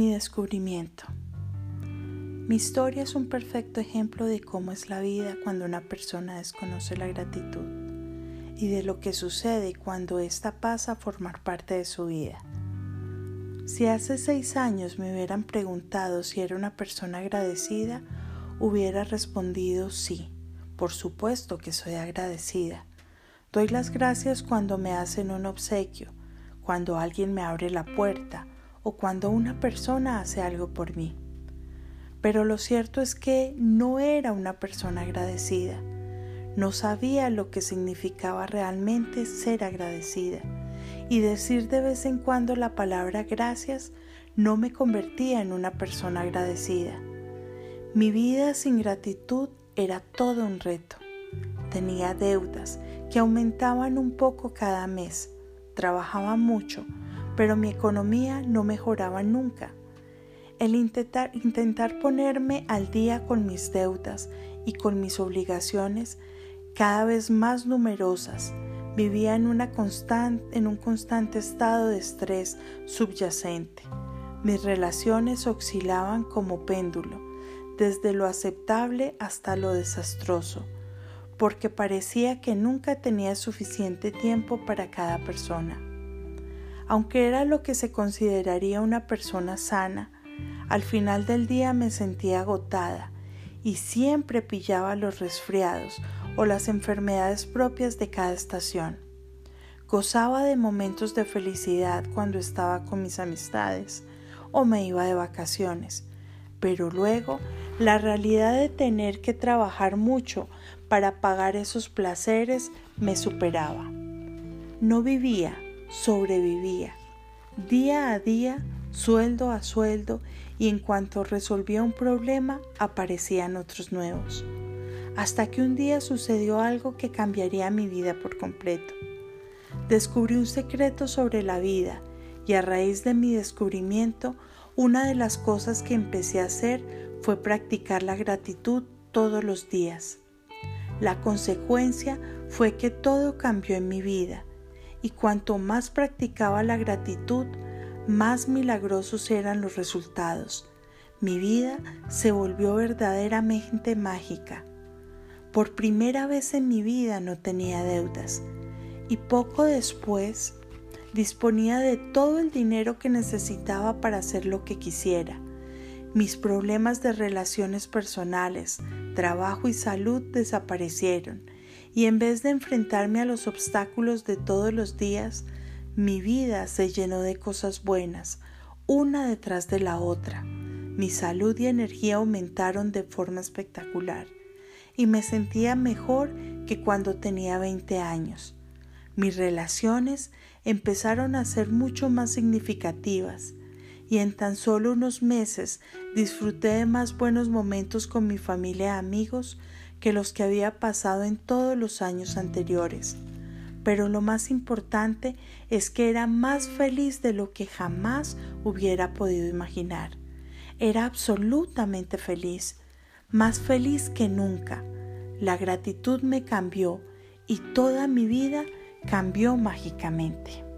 Mi descubrimiento. Mi historia es un perfecto ejemplo de cómo es la vida cuando una persona desconoce la gratitud y de lo que sucede cuando ésta pasa a formar parte de su vida. Si hace seis años me hubieran preguntado si era una persona agradecida, hubiera respondido sí, por supuesto que soy agradecida. Doy las gracias cuando me hacen un obsequio, cuando alguien me abre la puerta, o cuando una persona hace algo por mí. Pero lo cierto es que no era una persona agradecida. No sabía lo que significaba realmente ser agradecida. Y decir de vez en cuando la palabra gracias no me convertía en una persona agradecida. Mi vida sin gratitud era todo un reto. Tenía deudas que aumentaban un poco cada mes. Trabajaba mucho, pero mi economía no mejoraba nunca. El intentar, intentar ponerme al día con mis deudas y con mis obligaciones cada vez más numerosas, vivía en, una en un constante estado de estrés subyacente. Mis relaciones oscilaban como péndulo, desde lo aceptable hasta lo desastroso, porque parecía que nunca tenía suficiente tiempo para cada persona. Aunque era lo que se consideraría una persona sana, al final del día me sentía agotada y siempre pillaba los resfriados o las enfermedades propias de cada estación. Gozaba de momentos de felicidad cuando estaba con mis amistades o me iba de vacaciones, pero luego la realidad de tener que trabajar mucho para pagar esos placeres me superaba. No vivía, sobrevivía, día a día, sueldo a sueldo, y en cuanto resolvía un problema aparecían otros nuevos, hasta que un día sucedió algo que cambiaría mi vida por completo. Descubrí un secreto sobre la vida y a raíz de mi descubrimiento, una de las cosas que empecé a hacer fue practicar la gratitud todos los días. La consecuencia fue que todo cambió en mi vida y cuanto más practicaba la gratitud, más milagrosos eran los resultados. Mi vida se volvió verdaderamente mágica. Por primera vez en mi vida no tenía deudas y poco después disponía de todo el dinero que necesitaba para hacer lo que quisiera. Mis problemas de relaciones personales, trabajo y salud desaparecieron y en vez de enfrentarme a los obstáculos de todos los días, mi vida se llenó de cosas buenas, una detrás de la otra. Mi salud y energía aumentaron de forma espectacular y me sentía mejor que cuando tenía 20 años. Mis relaciones empezaron a ser mucho más significativas y en tan solo unos meses disfruté de más buenos momentos con mi familia y amigos que los que había pasado en todos los años anteriores. Pero lo más importante es que era más feliz de lo que jamás hubiera podido imaginar. Era absolutamente feliz, más feliz que nunca. La gratitud me cambió y toda mi vida cambió mágicamente.